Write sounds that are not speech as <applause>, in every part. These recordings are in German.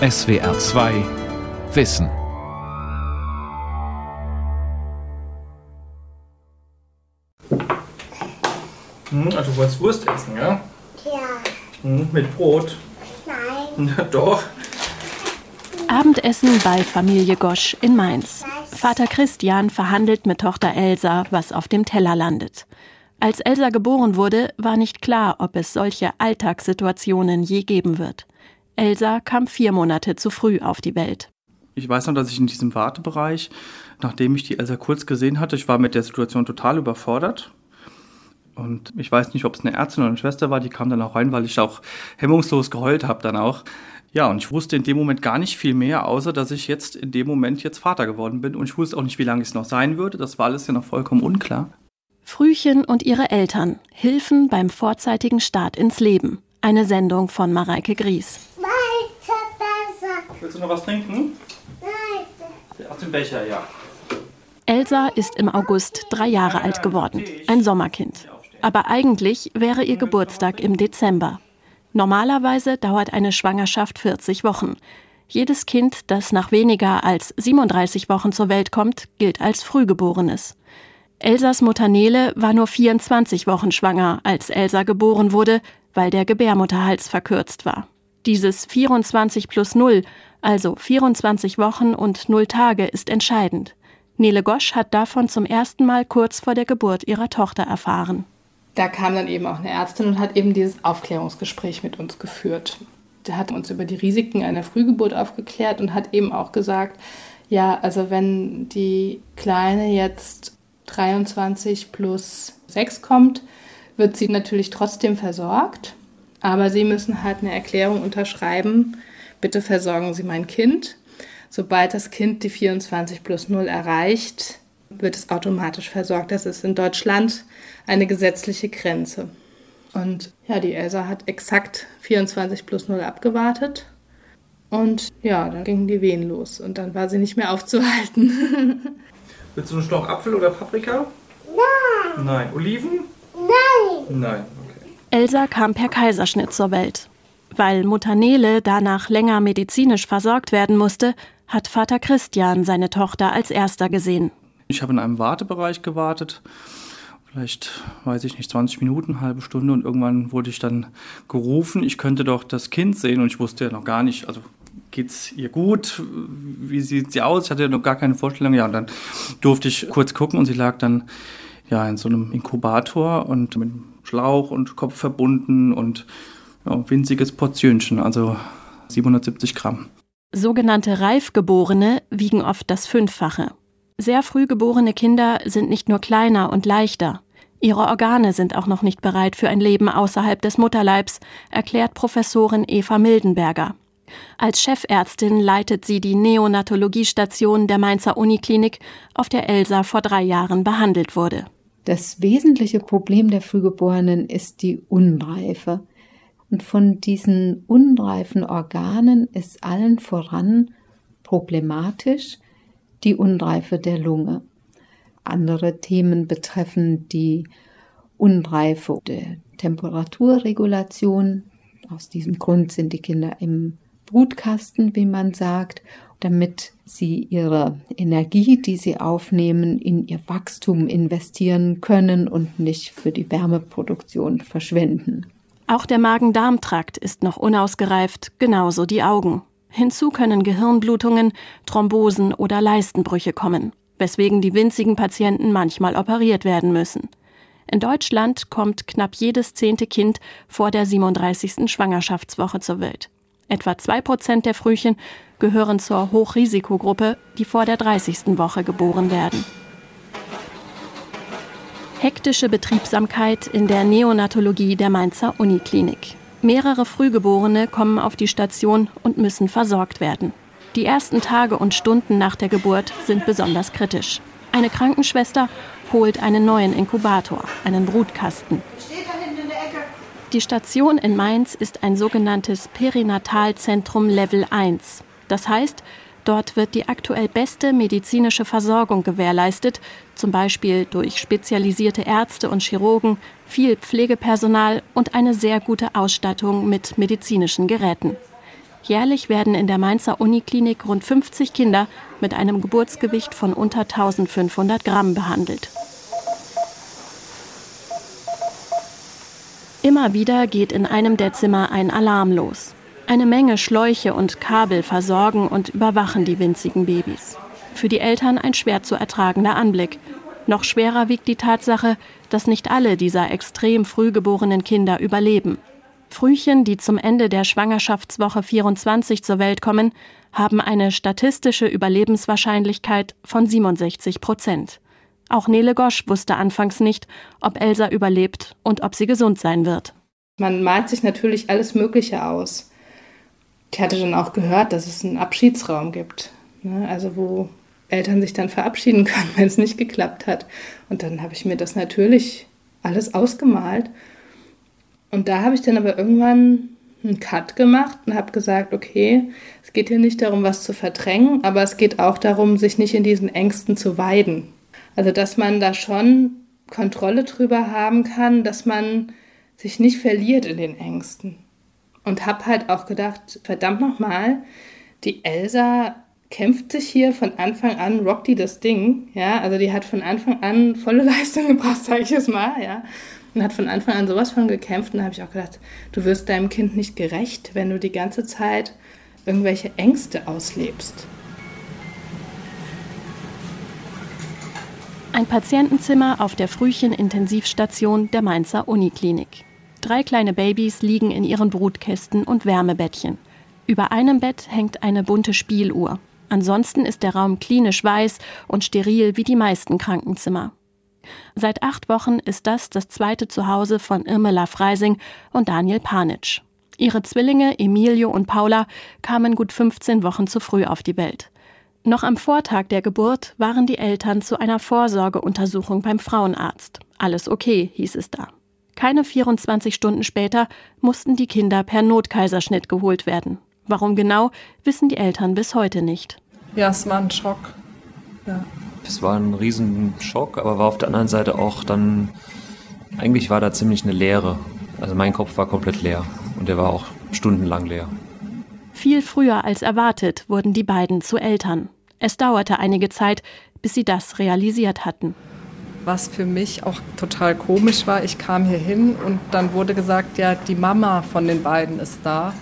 SWR 2 Wissen. Hm, also du wolltest Wurst essen, ja? Ja. Hm, mit Brot? Nein. Ja, <laughs> doch. Abendessen bei Familie Gosch in Mainz. Vater Christian verhandelt mit Tochter Elsa, was auf dem Teller landet. Als Elsa geboren wurde, war nicht klar, ob es solche Alltagssituationen je geben wird. Elsa kam vier Monate zu früh auf die Welt. Ich weiß noch, dass ich in diesem Wartebereich, nachdem ich die Elsa kurz gesehen hatte, ich war mit der Situation total überfordert. Und ich weiß nicht, ob es eine Ärztin oder eine Schwester war, die kam dann auch rein, weil ich auch hemmungslos geheult habe dann auch. Ja, und ich wusste in dem Moment gar nicht viel mehr, außer dass ich jetzt in dem Moment jetzt Vater geworden bin. Und ich wusste auch nicht, wie lange es noch sein würde. Das war alles ja noch vollkommen unklar. Frühchen und ihre Eltern. Hilfen beim vorzeitigen Start ins Leben. Eine Sendung von Mareike Gries. Willst du noch was trinken? Weiter. Aus dem Becher, ja. Elsa ist im August drei Jahre alt geworden. Ein Sommerkind. Aber eigentlich wäre ihr Geburtstag im Dezember. Normalerweise dauert eine Schwangerschaft 40 Wochen. Jedes Kind, das nach weniger als 37 Wochen zur Welt kommt, gilt als Frühgeborenes. Elsas Mutter Nele war nur 24 Wochen schwanger, als Elsa geboren wurde, weil der Gebärmutterhals verkürzt war. Dieses 24 plus 0, also 24 Wochen und 0 Tage, ist entscheidend. Nele Gosch hat davon zum ersten Mal kurz vor der Geburt ihrer Tochter erfahren. Da kam dann eben auch eine Ärztin und hat eben dieses Aufklärungsgespräch mit uns geführt. Der hat uns über die Risiken einer Frühgeburt aufgeklärt und hat eben auch gesagt, ja, also wenn die Kleine jetzt 23 plus 6 kommt, wird sie natürlich trotzdem versorgt. Aber Sie müssen halt eine Erklärung unterschreiben, bitte versorgen Sie mein Kind. Sobald das Kind die 24 plus 0 erreicht, wird es automatisch versorgt. Das ist in Deutschland eine gesetzliche Grenze. Und ja, die Elsa hat exakt 24 plus 0 abgewartet. Und ja, dann gingen die Wehen los und dann war sie nicht mehr aufzuhalten. <laughs> Willst du einen Stock Apfel oder Paprika? Nein. Nein. Oliven? Nein. Nein. Okay. Elsa kam per Kaiserschnitt zur Welt. Weil Mutter Nele danach länger medizinisch versorgt werden musste, hat Vater Christian seine Tochter als erster gesehen. Ich habe in einem Wartebereich gewartet. Vielleicht, weiß ich nicht, 20 Minuten, halbe Stunde und irgendwann wurde ich dann gerufen, ich könnte doch das Kind sehen und ich wusste ja noch gar nicht, also geht's ihr gut? Wie sieht sie aus? Ich hatte ja noch gar keine Vorstellung. Ja, und dann durfte ich kurz gucken und sie lag dann ja in so einem Inkubator und mit Schlauch und Kopf verbunden und ja, winziges Portionchen, also 770 Gramm. Sogenannte Reifgeborene wiegen oft das Fünffache. Sehr früh geborene Kinder sind nicht nur kleiner und leichter. Ihre Organe sind auch noch nicht bereit für ein Leben außerhalb des Mutterleibs, erklärt Professorin Eva Mildenberger. Als Chefärztin leitet sie die Neonatologiestation der Mainzer Uniklinik, auf der Elsa vor drei Jahren behandelt wurde. Das wesentliche Problem der Frühgeborenen ist die Unreife. Und von diesen unreifen Organen ist allen voran problematisch die Unreife der Lunge. Andere Themen betreffen die Unreife der Temperaturregulation. Aus diesem Grund sind die Kinder im Brutkasten, wie man sagt, damit sie ihre Energie, die sie aufnehmen, in ihr Wachstum investieren können und nicht für die Wärmeproduktion verschwenden. Auch der Magen-Darm-Trakt ist noch unausgereift, genauso die Augen. Hinzu können Gehirnblutungen, Thrombosen oder Leistenbrüche kommen, weswegen die winzigen Patienten manchmal operiert werden müssen. In Deutschland kommt knapp jedes zehnte Kind vor der 37. Schwangerschaftswoche zur Welt. Etwa zwei Prozent der Frühchen gehören zur Hochrisikogruppe, die vor der 30. Woche geboren werden. Hektische Betriebsamkeit in der Neonatologie der Mainzer Uniklinik. Mehrere Frühgeborene kommen auf die Station und müssen versorgt werden. Die ersten Tage und Stunden nach der Geburt sind besonders kritisch. Eine Krankenschwester holt einen neuen Inkubator, einen Brutkasten. Die Station in Mainz ist ein sogenanntes Perinatalzentrum Level 1. Das heißt, dort wird die aktuell beste medizinische Versorgung gewährleistet, zum Beispiel durch spezialisierte Ärzte und Chirurgen, viel Pflegepersonal und eine sehr gute Ausstattung mit medizinischen Geräten. Jährlich werden in der Mainzer Uniklinik rund 50 Kinder mit einem Geburtsgewicht von unter 1500 Gramm behandelt. Immer wieder geht in einem der Zimmer ein Alarm los. Eine Menge Schläuche und Kabel versorgen und überwachen die winzigen Babys. Für die Eltern ein schwer zu ertragender Anblick. Noch schwerer wiegt die Tatsache, dass nicht alle dieser extrem früh geborenen Kinder überleben. Frühchen, die zum Ende der Schwangerschaftswoche 24 zur Welt kommen, haben eine statistische Überlebenswahrscheinlichkeit von 67 Prozent. Auch Nele Gosch wusste anfangs nicht, ob Elsa überlebt und ob sie gesund sein wird. Man malt sich natürlich alles Mögliche aus. Ich hatte dann auch gehört, dass es einen Abschiedsraum gibt. Ne? Also wo Eltern sich dann verabschieden können, <laughs> wenn es nicht geklappt hat. Und dann habe ich mir das natürlich alles ausgemalt. Und da habe ich dann aber irgendwann einen Cut gemacht und habe gesagt, okay, es geht hier nicht darum, was zu verdrängen, aber es geht auch darum, sich nicht in diesen Ängsten zu weiden. Also, dass man da schon Kontrolle drüber haben kann, dass man sich nicht verliert in den Ängsten. Und habe halt auch gedacht, verdammt nochmal, die Elsa kämpft sich hier von Anfang an, rockt die das Ding, ja, also die hat von Anfang an volle <laughs> Leistung gebracht, sage ich es mal, ja, und hat von Anfang an sowas von gekämpft und da habe ich auch gedacht, du wirst deinem Kind nicht gerecht, wenn du die ganze Zeit irgendwelche Ängste auslebst. Ein Patientenzimmer auf der Frühchen-Intensivstation der Mainzer Uniklinik. Drei kleine Babys liegen in ihren Brutkästen und Wärmebettchen. Über einem Bett hängt eine bunte Spieluhr. Ansonsten ist der Raum klinisch weiß und steril wie die meisten Krankenzimmer. Seit acht Wochen ist das das zweite Zuhause von Irmela Freising und Daniel Panitsch. Ihre Zwillinge Emilio und Paula kamen gut 15 Wochen zu früh auf die Welt. Noch am Vortag der Geburt waren die Eltern zu einer Vorsorgeuntersuchung beim Frauenarzt. Alles okay, hieß es da. Keine 24 Stunden später mussten die Kinder per Notkaiserschnitt geholt werden. Warum genau, wissen die Eltern bis heute nicht. Ja, es war ein Schock. Ja. Es war ein Riesenschock, aber war auf der anderen Seite auch dann, eigentlich war da ziemlich eine Leere. Also mein Kopf war komplett leer und der war auch stundenlang leer. Viel früher als erwartet wurden die beiden zu Eltern. Es dauerte einige Zeit, bis sie das realisiert hatten. Was für mich auch total komisch war, ich kam hier hin und dann wurde gesagt, ja, die Mama von den beiden ist da.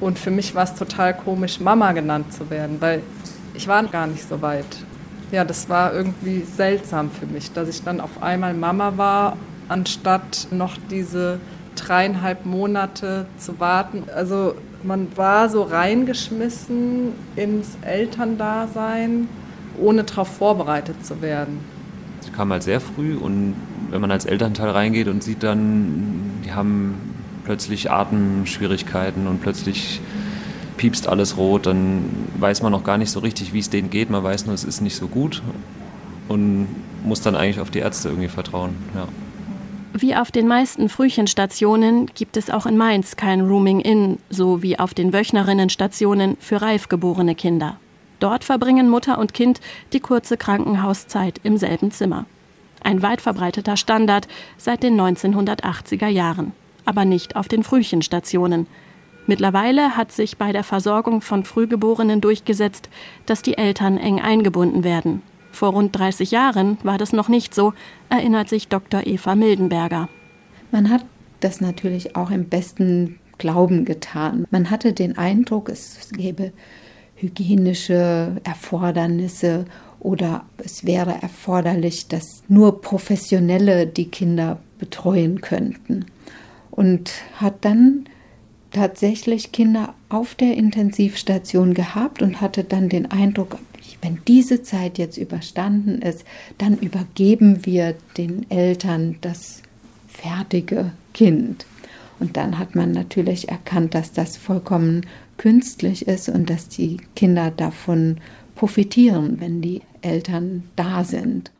Und für mich war es total komisch, Mama genannt zu werden, weil ich war gar nicht so weit. Ja, das war irgendwie seltsam für mich, dass ich dann auf einmal Mama war, anstatt noch diese dreieinhalb Monate zu warten. Also man war so reingeschmissen ins Elterndasein, ohne darauf vorbereitet zu werden. Sie kam halt sehr früh und wenn man als Elternteil reingeht und sieht dann, die haben plötzlich Atemschwierigkeiten und plötzlich piepst alles rot, dann weiß man noch gar nicht so richtig, wie es denen geht. Man weiß nur, es ist nicht so gut und muss dann eigentlich auf die Ärzte irgendwie vertrauen. Ja. Wie auf den meisten Frühchenstationen gibt es auch in Mainz kein Rooming-In, so wie auf den Wöchnerinnenstationen für reif geborene Kinder. Dort verbringen Mutter und Kind die kurze Krankenhauszeit im selben Zimmer. Ein weit verbreiteter Standard seit den 1980er Jahren, aber nicht auf den Frühchenstationen. Mittlerweile hat sich bei der Versorgung von Frühgeborenen durchgesetzt, dass die Eltern eng eingebunden werden, vor rund 30 Jahren war das noch nicht so, erinnert sich Dr. Eva Mildenberger. Man hat das natürlich auch im besten Glauben getan. Man hatte den Eindruck, es gäbe hygienische Erfordernisse oder es wäre erforderlich, dass nur Professionelle die Kinder betreuen könnten. Und hat dann tatsächlich Kinder auf der Intensivstation gehabt und hatte dann den Eindruck, wenn diese Zeit jetzt überstanden ist, dann übergeben wir den Eltern das fertige Kind. Und dann hat man natürlich erkannt, dass das vollkommen künstlich ist und dass die Kinder davon profitieren, wenn die Eltern da sind.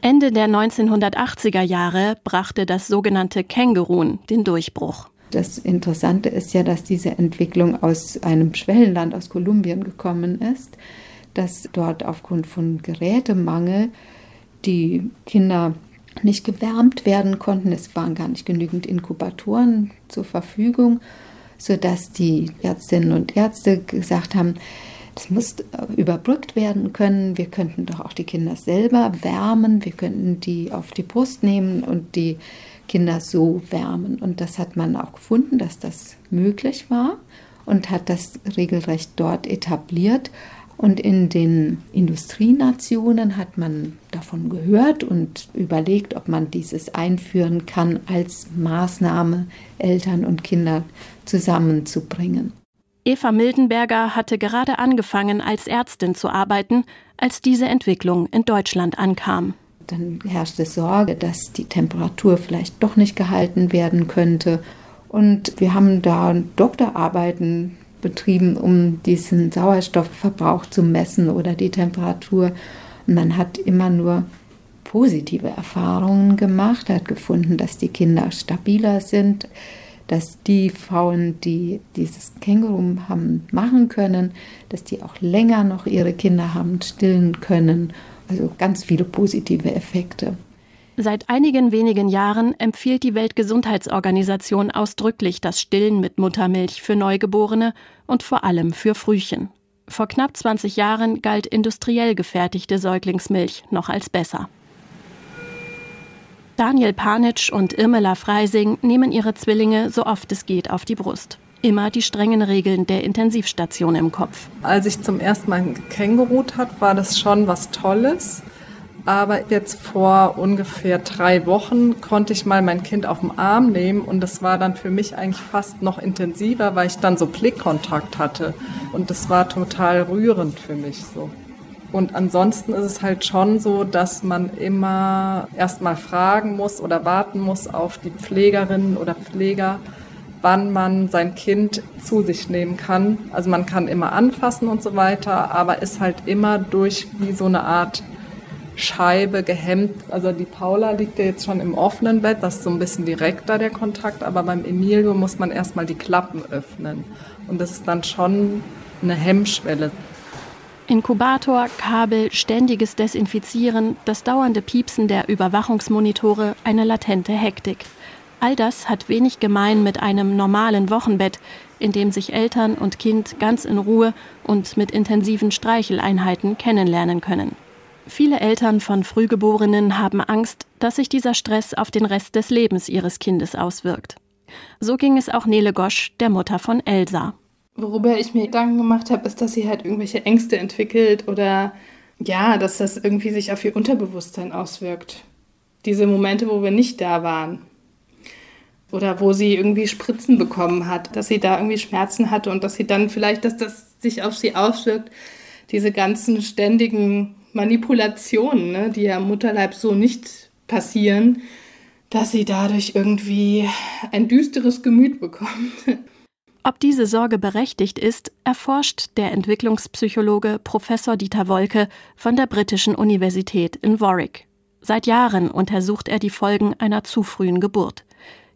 Ende der 1980er Jahre brachte das sogenannte Kängurun den Durchbruch. Das Interessante ist ja, dass diese Entwicklung aus einem Schwellenland, aus Kolumbien gekommen ist dass dort aufgrund von Gerätemangel die Kinder nicht gewärmt werden konnten. Es waren gar nicht genügend Inkubatoren zur Verfügung. Sodass die Ärztinnen und Ärzte gesagt haben, das muss überbrückt werden können. Wir könnten doch auch die Kinder selber wärmen. Wir könnten die auf die Brust nehmen und die Kinder so wärmen. Und das hat man auch gefunden, dass das möglich war und hat das regelrecht dort etabliert. Und in den Industrienationen hat man davon gehört und überlegt, ob man dieses einführen kann als Maßnahme, Eltern und Kinder zusammenzubringen. Eva Mildenberger hatte gerade angefangen, als Ärztin zu arbeiten, als diese Entwicklung in Deutschland ankam. Dann herrschte Sorge, dass die Temperatur vielleicht doch nicht gehalten werden könnte. Und wir haben da Doktorarbeiten betrieben, um diesen Sauerstoffverbrauch zu messen oder die Temperatur. Und man hat immer nur positive Erfahrungen gemacht, hat gefunden, dass die Kinder stabiler sind, dass die Frauen, die dieses Känguru haben machen können, dass die auch länger noch ihre Kinder haben stillen können. Also ganz viele positive Effekte. Seit einigen wenigen Jahren empfiehlt die Weltgesundheitsorganisation ausdrücklich das Stillen mit Muttermilch für Neugeborene und vor allem für Frühchen. Vor knapp 20 Jahren galt industriell gefertigte Säuglingsmilch noch als besser. Daniel Panitsch und Irmela Freising nehmen ihre Zwillinge so oft es geht auf die Brust. Immer die strengen Regeln der Intensivstation im Kopf. Als ich zum ersten Mal gekängurut hat, war das schon was Tolles. Aber jetzt vor ungefähr drei Wochen konnte ich mal mein Kind auf den Arm nehmen und das war dann für mich eigentlich fast noch intensiver, weil ich dann so Blickkontakt hatte. Und das war total rührend für mich so. Und ansonsten ist es halt schon so, dass man immer erstmal fragen muss oder warten muss auf die Pflegerinnen oder Pfleger, wann man sein Kind zu sich nehmen kann. Also man kann immer anfassen und so weiter, aber ist halt immer durch wie so eine Art Scheibe gehemmt. Also die Paula liegt ja jetzt schon im offenen Bett, das ist so ein bisschen direkter der Kontakt, aber beim Emilio muss man erstmal die Klappen öffnen. Und das ist dann schon eine Hemmschwelle. Inkubator, Kabel, ständiges Desinfizieren, das dauernde Piepsen der Überwachungsmonitore, eine latente Hektik. All das hat wenig gemein mit einem normalen Wochenbett, in dem sich Eltern und Kind ganz in Ruhe und mit intensiven Streicheleinheiten kennenlernen können. Viele Eltern von Frühgeborenen haben Angst, dass sich dieser Stress auf den Rest des Lebens ihres Kindes auswirkt. So ging es auch Nele Gosch, der Mutter von Elsa. Worüber ich mir Gedanken gemacht habe, ist, dass sie halt irgendwelche Ängste entwickelt oder ja, dass das irgendwie sich auf ihr Unterbewusstsein auswirkt. Diese Momente, wo wir nicht da waren. Oder wo sie irgendwie Spritzen bekommen hat, dass sie da irgendwie Schmerzen hatte und dass sie dann vielleicht, dass das sich auf sie auswirkt, diese ganzen ständigen Manipulationen, ne, die ja im Mutterleib so nicht passieren, dass sie dadurch irgendwie ein düsteres Gemüt bekommt. Ob diese Sorge berechtigt ist, erforscht der Entwicklungspsychologe Professor Dieter Wolke von der Britischen Universität in Warwick. Seit Jahren untersucht er die Folgen einer zu frühen Geburt.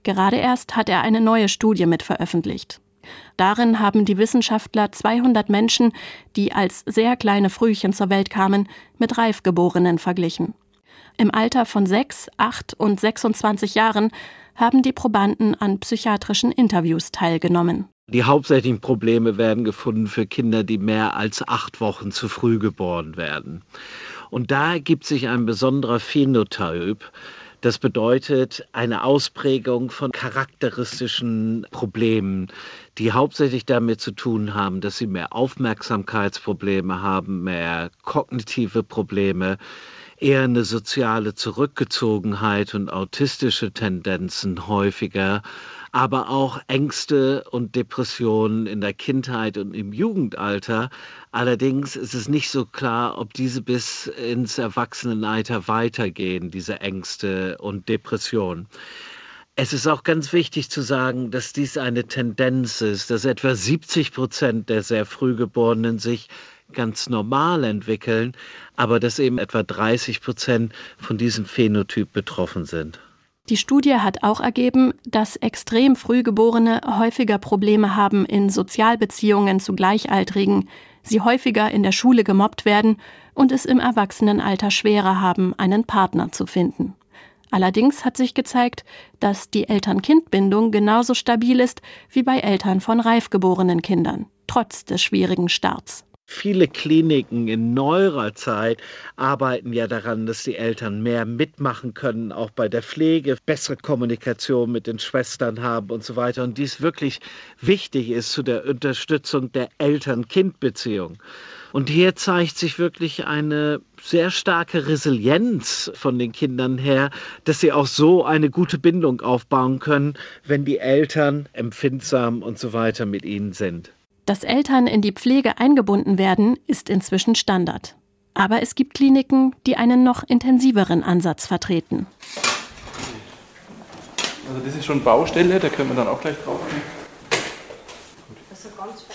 Gerade erst hat er eine neue Studie mit veröffentlicht. Darin haben die Wissenschaftler 200 Menschen, die als sehr kleine Frühchen zur Welt kamen, mit Reifgeborenen verglichen. Im Alter von 6, 8 und 26 Jahren haben die Probanden an psychiatrischen Interviews teilgenommen. Die hauptsächlichen Probleme werden gefunden für Kinder, die mehr als acht Wochen zu früh geboren werden. Und da ergibt sich ein besonderer Phänotyp, das bedeutet eine Ausprägung von charakteristischen Problemen, die hauptsächlich damit zu tun haben, dass sie mehr Aufmerksamkeitsprobleme haben, mehr kognitive Probleme, eher eine soziale Zurückgezogenheit und autistische Tendenzen häufiger aber auch Ängste und Depressionen in der Kindheit und im Jugendalter. Allerdings ist es nicht so klar, ob diese bis ins Erwachsenenalter weitergehen, diese Ängste und Depressionen. Es ist auch ganz wichtig zu sagen, dass dies eine Tendenz ist, dass etwa 70 Prozent der sehr Frühgeborenen sich ganz normal entwickeln, aber dass eben etwa 30 Prozent von diesem Phänotyp betroffen sind. Die Studie hat auch ergeben, dass extrem Frühgeborene häufiger Probleme haben in Sozialbeziehungen zu Gleichaltrigen, sie häufiger in der Schule gemobbt werden und es im Erwachsenenalter schwerer haben, einen Partner zu finden. Allerdings hat sich gezeigt, dass die Eltern-Kind-Bindung genauso stabil ist wie bei Eltern von reif geborenen Kindern, trotz des schwierigen Starts. Viele Kliniken in neuerer Zeit arbeiten ja daran, dass die Eltern mehr mitmachen können, auch bei der Pflege, bessere Kommunikation mit den Schwestern haben und so weiter. Und dies wirklich wichtig ist zu der Unterstützung der Eltern-Kind-Beziehung. Und hier zeigt sich wirklich eine sehr starke Resilienz von den Kindern her, dass sie auch so eine gute Bindung aufbauen können, wenn die Eltern empfindsam und so weiter mit ihnen sind. Dass Eltern in die Pflege eingebunden werden, ist inzwischen Standard. Aber es gibt Kliniken, die einen noch intensiveren Ansatz vertreten. Also das ist schon Baustelle, da können wir dann auch gleich drauf.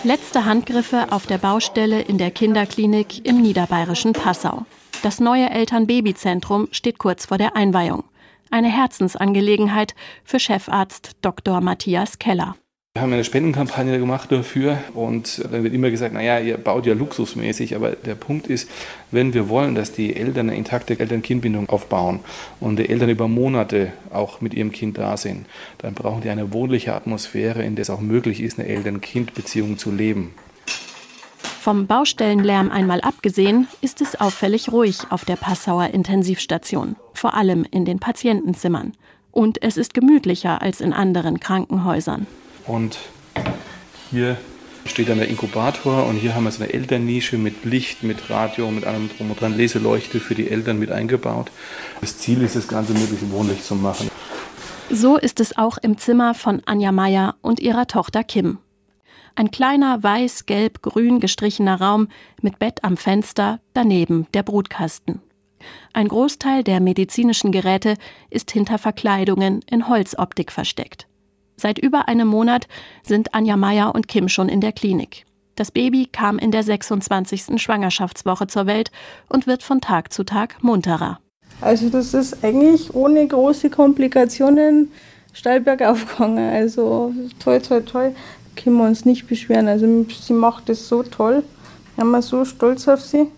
Letzte Handgriffe auf der Baustelle in der Kinderklinik im niederbayerischen Passau. Das neue Eltern-Baby-Zentrum steht kurz vor der Einweihung. Eine Herzensangelegenheit für Chefarzt Dr. Matthias Keller. Wir haben eine Spendenkampagne gemacht dafür und dann wird immer gesagt, naja, ihr baut ja luxusmäßig, aber der Punkt ist, wenn wir wollen, dass die Eltern eine intakte Eltern-Kind-Bindung aufbauen und die Eltern über Monate auch mit ihrem Kind da sind, dann brauchen die eine wohnliche Atmosphäre, in der es auch möglich ist, eine Eltern-Kind-Beziehung zu leben. Vom Baustellenlärm einmal abgesehen, ist es auffällig ruhig auf der Passauer Intensivstation, vor allem in den Patientenzimmern. Und es ist gemütlicher als in anderen Krankenhäusern. Und hier steht dann der Inkubator und hier haben wir so eine Elternnische mit Licht, mit Radio, mit allem drum und dran, Leseleuchte für die Eltern mit eingebaut. Das Ziel ist, das Ganze möglichst wohnlich zu machen. So ist es auch im Zimmer von Anja Meier und ihrer Tochter Kim. Ein kleiner weiß, gelb, grün gestrichener Raum mit Bett am Fenster, daneben der Brutkasten. Ein Großteil der medizinischen Geräte ist hinter Verkleidungen in Holzoptik versteckt. Seit über einem Monat sind Anja Meier und Kim schon in der Klinik. Das Baby kam in der 26. Schwangerschaftswoche zur Welt und wird von Tag zu Tag munterer. Also das ist eigentlich ohne große Komplikationen steil bergauf gegangen. Also toll, toll, toll. Können wir uns nicht beschweren. Also sie macht es so toll. Wir sind so stolz auf sie.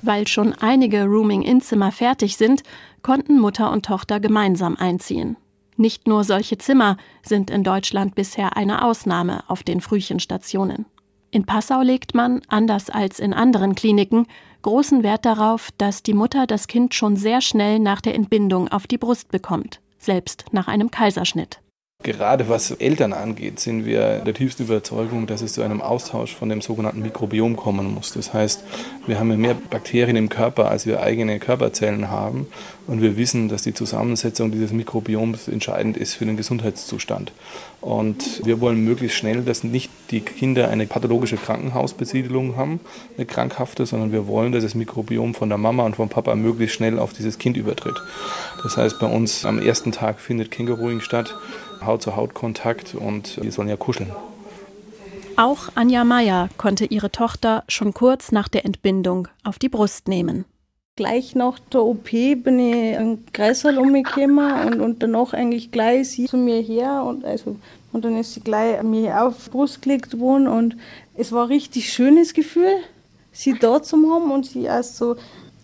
Weil schon einige Rooming-In-Zimmer fertig sind, konnten Mutter und Tochter gemeinsam einziehen. Nicht nur solche Zimmer sind in Deutschland bisher eine Ausnahme auf den Frühchenstationen. In Passau legt man, anders als in anderen Kliniken, großen Wert darauf, dass die Mutter das Kind schon sehr schnell nach der Entbindung auf die Brust bekommt, selbst nach einem Kaiserschnitt. Gerade was Eltern angeht, sind wir der tiefsten Überzeugung, dass es zu einem Austausch von dem sogenannten Mikrobiom kommen muss. Das heißt, wir haben mehr Bakterien im Körper, als wir eigene Körperzellen haben. Und wir wissen, dass die Zusammensetzung dieses Mikrobioms entscheidend ist für den Gesundheitszustand. Und wir wollen möglichst schnell, dass nicht die Kinder eine pathologische Krankenhausbesiedelung haben, eine krankhafte, sondern wir wollen, dass das Mikrobiom von der Mama und vom Papa möglichst schnell auf dieses Kind übertritt. Das heißt, bei uns am ersten Tag findet Kingeruing statt. Haut-zu-Haut-Kontakt und die sollen ja kuscheln. Auch Anja Meier konnte ihre Tochter schon kurz nach der Entbindung auf die Brust nehmen. Gleich nach der OP bin ich einen Kreißsaal umgekommen und, und danach eigentlich gleich sie zu mir her und, also, und dann ist sie gleich mir auf die Brust gelegt worden und es war ein richtig schönes Gefühl, sie da zu haben und sie erst so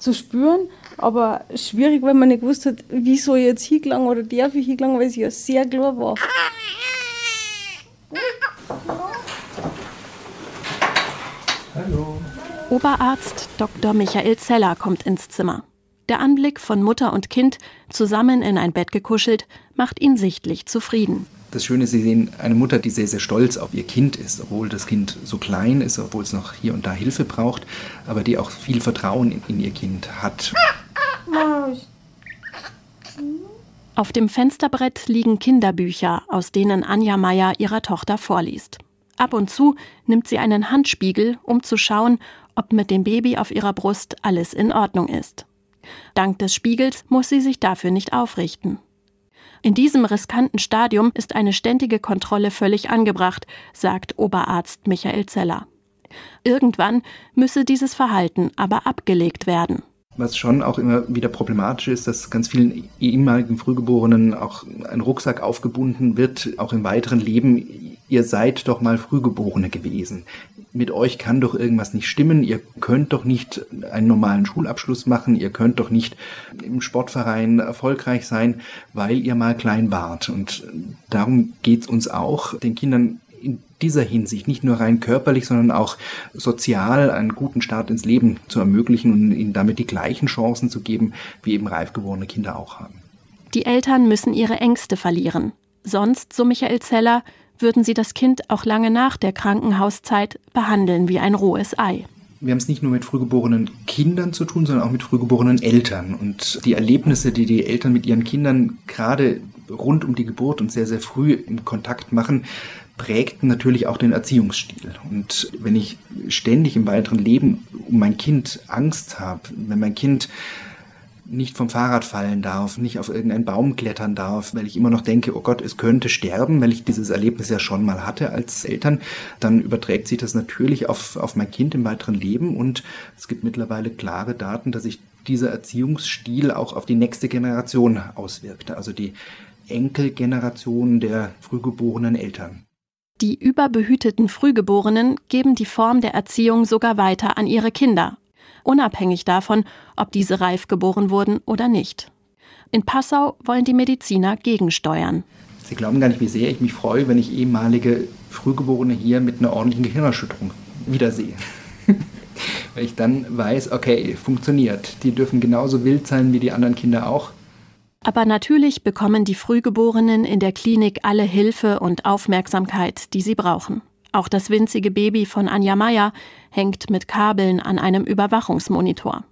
zu spüren aber schwierig, weil man nicht gewusst hat, wie soll ich jetzt hingelangen oder darf ich hingelangen, weil sie ja sehr klar war. Hallo. Oberarzt Dr. Michael Zeller kommt ins Zimmer. Der Anblick von Mutter und Kind zusammen in ein Bett gekuschelt macht ihn sichtlich zufrieden. Das Schöne ist, Sie sehen eine Mutter, die sehr, sehr stolz auf ihr Kind ist, obwohl das Kind so klein ist, obwohl es noch hier und da Hilfe braucht, aber die auch viel Vertrauen in, in ihr Kind hat. Auf dem Fensterbrett liegen Kinderbücher, aus denen Anja Meier ihrer Tochter vorliest. Ab und zu nimmt sie einen Handspiegel, um zu schauen, ob mit dem Baby auf ihrer Brust alles in Ordnung ist. Dank des Spiegels muss sie sich dafür nicht aufrichten. In diesem riskanten Stadium ist eine ständige Kontrolle völlig angebracht, sagt Oberarzt Michael Zeller. Irgendwann müsse dieses Verhalten aber abgelegt werden. Was schon auch immer wieder problematisch ist, dass ganz vielen ehemaligen Frühgeborenen auch ein Rucksack aufgebunden wird, auch im weiteren Leben. Ihr seid doch mal Frühgeborene gewesen. Mit euch kann doch irgendwas nicht stimmen. Ihr könnt doch nicht einen normalen Schulabschluss machen. Ihr könnt doch nicht im Sportverein erfolgreich sein, weil ihr mal klein wart. Und darum geht's uns auch, den Kindern in dieser Hinsicht, nicht nur rein körperlich, sondern auch sozial einen guten Start ins Leben zu ermöglichen und ihnen damit die gleichen Chancen zu geben, wie eben reif gewordene Kinder auch haben. Die Eltern müssen ihre Ängste verlieren. Sonst, so Michael Zeller, würden sie das Kind auch lange nach der Krankenhauszeit behandeln wie ein rohes Ei. Wir haben es nicht nur mit frühgeborenen Kindern zu tun, sondern auch mit frühgeborenen Eltern. Und die Erlebnisse, die die Eltern mit ihren Kindern gerade rund um die Geburt und sehr, sehr früh im Kontakt machen, prägten natürlich auch den Erziehungsstil. Und wenn ich ständig im weiteren Leben um mein Kind Angst habe, wenn mein Kind nicht vom Fahrrad fallen darf, nicht auf irgendeinen Baum klettern darf, weil ich immer noch denke, oh Gott, es könnte sterben, weil ich dieses Erlebnis ja schon mal hatte als Eltern, dann überträgt sich das natürlich auf, auf mein Kind im weiteren Leben und es gibt mittlerweile klare Daten, dass sich dieser Erziehungsstil auch auf die nächste Generation auswirkt, also die Enkelgeneration der frühgeborenen Eltern. Die überbehüteten Frühgeborenen geben die Form der Erziehung sogar weiter an ihre Kinder, unabhängig davon, ob diese reif geboren wurden oder nicht. In Passau wollen die Mediziner gegensteuern. Sie glauben gar nicht, wie sehr ich mich freue, wenn ich ehemalige Frühgeborene hier mit einer ordentlichen Gehirnerschütterung wiedersehe. <laughs> Weil ich dann weiß, okay, funktioniert. Die dürfen genauso wild sein wie die anderen Kinder auch. Aber natürlich bekommen die Frühgeborenen in der Klinik alle Hilfe und Aufmerksamkeit, die sie brauchen. Auch das winzige Baby von Anja Meier hängt mit Kabeln an einem Überwachungsmonitor.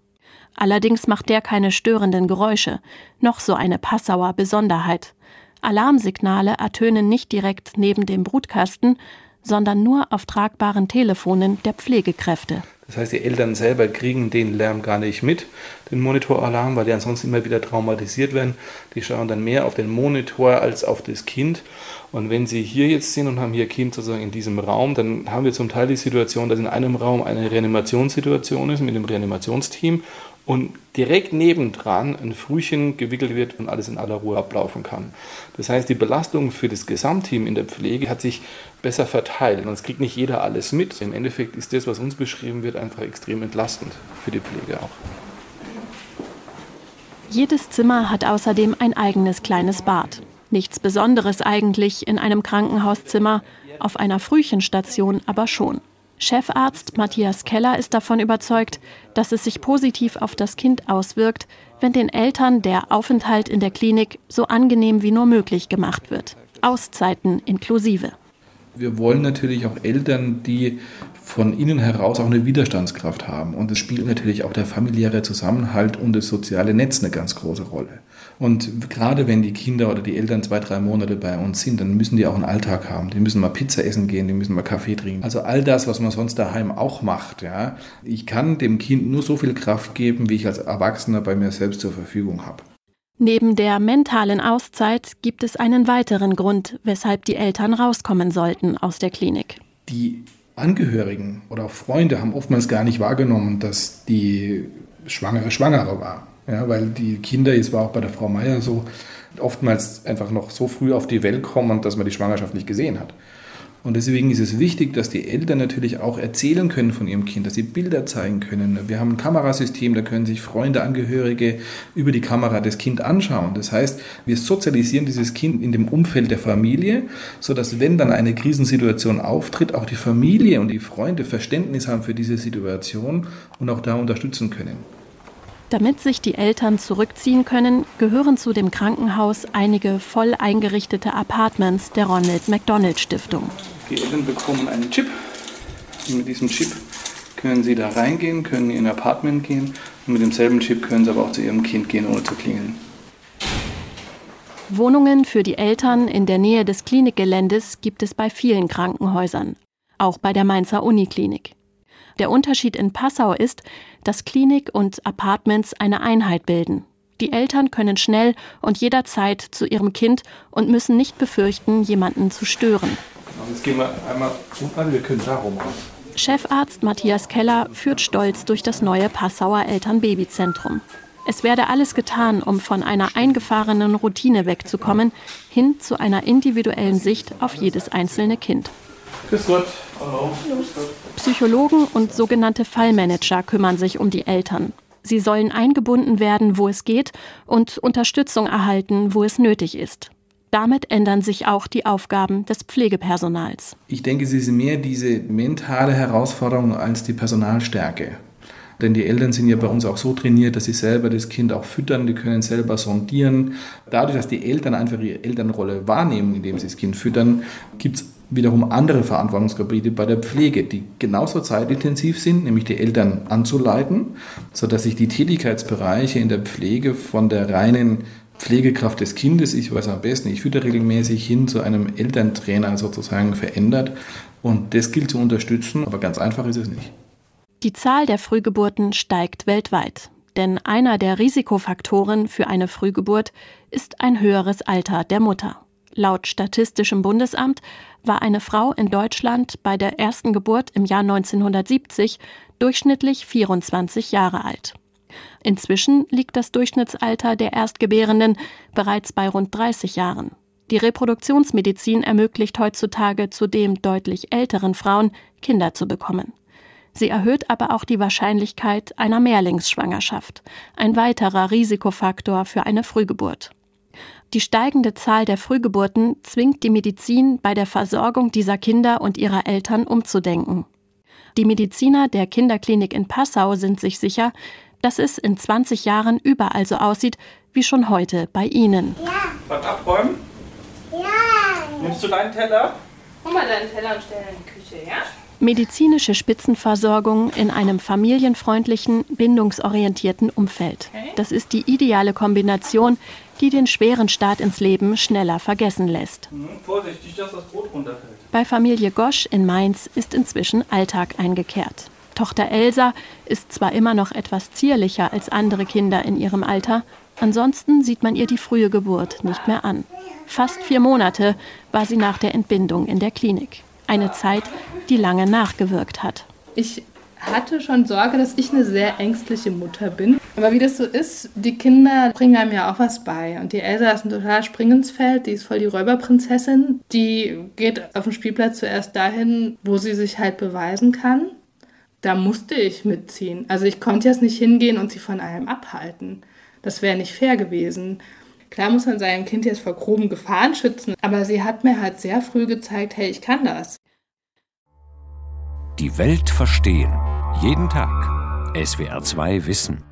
Allerdings macht der keine störenden Geräusche, noch so eine Passauer Besonderheit. Alarmsignale ertönen nicht direkt neben dem Brutkasten, sondern nur auf tragbaren Telefonen der Pflegekräfte. Das heißt, die Eltern selber kriegen den Lärm gar nicht mit, den Monitoralarm, weil die ansonsten immer wieder traumatisiert werden. Die schauen dann mehr auf den Monitor als auf das Kind. Und wenn sie hier jetzt sind und haben hier Kind sozusagen in diesem Raum, dann haben wir zum Teil die Situation, dass in einem Raum eine Reanimationssituation ist mit dem Reanimationsteam und direkt nebendran ein Frühchen gewickelt wird und alles in aller Ruhe ablaufen kann. Das heißt, die Belastung für das Gesamtteam in der Pflege hat sich besser verteilt und es kriegt nicht jeder alles mit. Im Endeffekt ist das, was uns beschrieben wird, einfach extrem entlastend für die Pflege auch. Jedes Zimmer hat außerdem ein eigenes kleines Bad. Nichts Besonderes eigentlich in einem Krankenhauszimmer, auf einer Frühchenstation aber schon. Chefarzt Matthias Keller ist davon überzeugt, dass es sich positiv auf das Kind auswirkt, wenn den Eltern der Aufenthalt in der Klinik so angenehm wie nur möglich gemacht wird. Auszeiten inklusive. Wir wollen natürlich auch Eltern, die von innen heraus auch eine Widerstandskraft haben. Und es spielt natürlich auch der familiäre Zusammenhalt und das soziale Netz eine ganz große Rolle. Und gerade wenn die Kinder oder die Eltern zwei, drei Monate bei uns sind, dann müssen die auch einen Alltag haben. Die müssen mal Pizza essen gehen, die müssen mal Kaffee trinken. Also all das, was man sonst daheim auch macht. Ja. Ich kann dem Kind nur so viel Kraft geben, wie ich als Erwachsener bei mir selbst zur Verfügung habe. Neben der mentalen Auszeit gibt es einen weiteren Grund, weshalb die Eltern rauskommen sollten aus der Klinik. Die Angehörigen oder Freunde haben oftmals gar nicht wahrgenommen, dass die Schwangere Schwangere war. Ja, weil die Kinder, es war auch bei der Frau Meier so, oftmals einfach noch so früh auf die Welt kommen, dass man die Schwangerschaft nicht gesehen hat. Und deswegen ist es wichtig, dass die Eltern natürlich auch erzählen können von ihrem Kind, dass sie Bilder zeigen können. Wir haben ein Kamerasystem, da können sich Freunde, Angehörige über die Kamera das Kind anschauen. Das heißt, wir sozialisieren dieses Kind in dem Umfeld der Familie, sodass wenn dann eine Krisensituation auftritt, auch die Familie und die Freunde Verständnis haben für diese Situation und auch da unterstützen können. Damit sich die Eltern zurückziehen können, gehören zu dem Krankenhaus einige voll eingerichtete Apartments der Ronald McDonald Stiftung. Die Eltern bekommen einen Chip. Und mit diesem Chip können sie da reingehen, können in ein Apartment gehen. Und mit demselben Chip können sie aber auch zu ihrem Kind gehen, ohne zu klingeln. Wohnungen für die Eltern in der Nähe des Klinikgeländes gibt es bei vielen Krankenhäusern, auch bei der Mainzer Uniklinik. Der Unterschied in Passau ist, dass Klinik und Apartments eine Einheit bilden. Die Eltern können schnell und jederzeit zu ihrem Kind und müssen nicht befürchten, jemanden zu stören. Jetzt gehen wir einmal an, wir können da rum raus. Chefarzt Matthias Keller führt stolz durch das neue Passauer Eltern-Baby-Zentrum. Es werde alles getan, um von einer eingefahrenen Routine wegzukommen, hin zu einer individuellen Sicht auf jedes einzelne Kind. Grüß Gott. Psychologen und sogenannte Fallmanager kümmern sich um die Eltern. Sie sollen eingebunden werden, wo es geht, und Unterstützung erhalten, wo es nötig ist. Damit ändern sich auch die Aufgaben des Pflegepersonals. Ich denke, es ist mehr diese mentale Herausforderung als die Personalstärke. Denn die Eltern sind ja bei uns auch so trainiert, dass sie selber das Kind auch füttern, die können selber sondieren. Dadurch, dass die Eltern einfach ihre Elternrolle wahrnehmen, indem sie das Kind füttern, gibt es wiederum andere Verantwortungsgebiete bei der Pflege, die genauso zeitintensiv sind, nämlich die Eltern anzuleiten, sodass sich die Tätigkeitsbereiche in der Pflege von der reinen Pflegekraft des Kindes, ich weiß am besten, ich fütter regelmäßig hin zu einem Elterntrainer sozusagen verändert. Und das gilt zu unterstützen, aber ganz einfach ist es nicht. Die Zahl der Frühgeburten steigt weltweit. Denn einer der Risikofaktoren für eine Frühgeburt ist ein höheres Alter der Mutter. Laut Statistischem Bundesamt war eine Frau in Deutschland bei der ersten Geburt im Jahr 1970 durchschnittlich 24 Jahre alt. Inzwischen liegt das Durchschnittsalter der Erstgebärenden bereits bei rund 30 Jahren. Die Reproduktionsmedizin ermöglicht heutzutage zudem deutlich älteren Frauen Kinder zu bekommen. Sie erhöht aber auch die Wahrscheinlichkeit einer Mehrlingsschwangerschaft, ein weiterer Risikofaktor für eine Frühgeburt. Die steigende Zahl der Frühgeburten zwingt die Medizin bei der Versorgung dieser Kinder und ihrer Eltern umzudenken. Die Mediziner der Kinderklinik in Passau sind sich sicher, dass es in 20 Jahren überall so aussieht wie schon heute bei Ihnen. Ja. Beim Abräumen? Ja. Nimmst du deinen Teller? Hol mal deinen Teller und stell in die Küche, ja? Medizinische Spitzenversorgung in einem familienfreundlichen, bindungsorientierten Umfeld. Das ist die ideale Kombination, die den schweren Start ins Leben schneller vergessen lässt. Mhm, vorsichtig, dass das Brot runterfällt. Bei Familie Gosch in Mainz ist inzwischen Alltag eingekehrt. Tochter Elsa ist zwar immer noch etwas zierlicher als andere Kinder in ihrem Alter, ansonsten sieht man ihr die frühe Geburt nicht mehr an. Fast vier Monate war sie nach der Entbindung in der Klinik. Eine Zeit, die lange nachgewirkt hat. Ich hatte schon Sorge, dass ich eine sehr ängstliche Mutter bin. Aber wie das so ist, die Kinder bringen einem ja auch was bei. Und die Elsa ist ein total Springensfeld, die ist voll die Räuberprinzessin. Die geht auf dem Spielplatz zuerst dahin, wo sie sich halt beweisen kann. Da musste ich mitziehen. Also ich konnte jetzt nicht hingehen und sie von allem abhalten. Das wäre nicht fair gewesen. Klar muss man sein Kind jetzt vor groben Gefahren schützen, aber sie hat mir halt sehr früh gezeigt, hey, ich kann das. Die Welt verstehen. Jeden Tag. SWR2 Wissen.